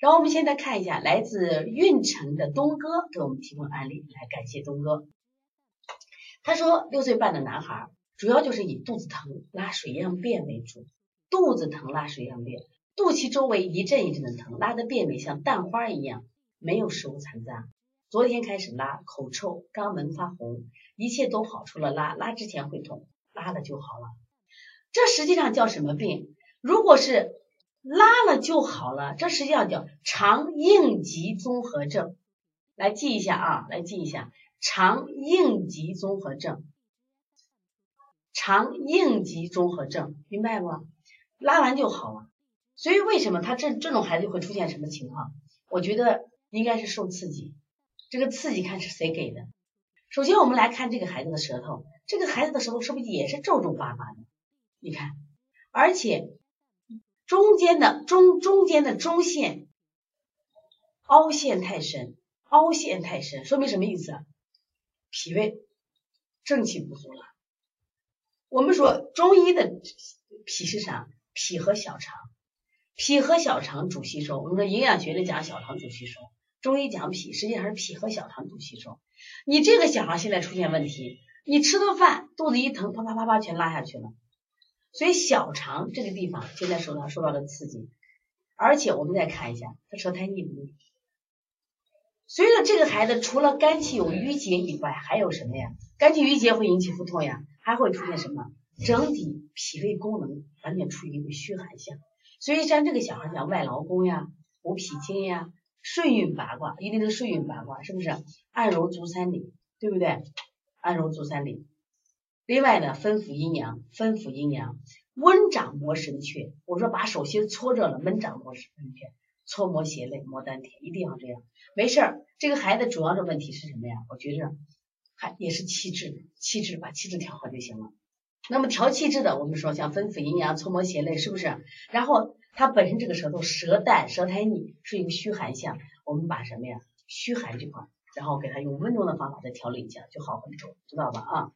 然后我们现在看一下来自运城的东哥给我们提供案例，来感谢东哥。他说六岁半的男孩，主要就是以肚子疼、拉水样便为主，肚子疼、拉水样便，肚脐周围一阵一阵的疼，拉的便便像蛋花一样，没有食物残渣。昨天开始拉，口臭，肛门发红，一切都好，除了拉，拉之前会痛，拉了就好了。这实际上叫什么病？如果是拉了就好了，这实际上叫肠应急综合症。来记一下啊，来记一下肠应急综合症。肠应急综合症，明白不？拉完就好了。所以为什么他这这种孩子会出现什么情况？我觉得应该是受刺激。这个刺激看是谁给的？首先我们来看这个孩子的舌头，这个孩子的舌头是不是也是皱皱巴巴的？你看，而且中间的中中间的中线凹陷太深，凹陷太深，说明什么意思？脾胃正气不足了。我们说中医的脾是啥？脾和小肠，脾和小肠主吸收。我们说营养学里讲小肠主吸收。中医讲脾，实际上是脾和小肠主吸收。你这个小孩现在出现问题，你吃顿饭肚子一疼，啪啪啪啪全拉下去了。所以小肠这个地方现在受到受到了刺激，而且我们再看一下他舌苔腻不腻？所以说这个孩子除了肝气有郁结以外，还有什么呀？肝气郁结会引起腹痛呀，还会出现什么？整体脾胃功能完全处于一个虚寒象。所以像这个小孩讲外劳宫呀、补脾经呀。顺运八卦一定是顺运八卦，是不是？按揉足三里，对不对？按揉足三里。另外呢，分府阴阳，分府阴阳，温掌摩神阙。我说把手心搓热了，温掌摩神阙，搓摩胁肋，摩丹田，一定要这样。没事儿，这个孩子主要的问题是什么呀？我觉着还也是气滞，气滞把气滞调好就行了。那么调气滞的，我们说像分府阴阳，搓摩胁肋，是不是？然后。他本身这个舌头舌淡舌苔腻是一个虚寒象，我们把什么呀虚寒这块，然后给他用温中的方法再调理一下就好很多，知道吧啊？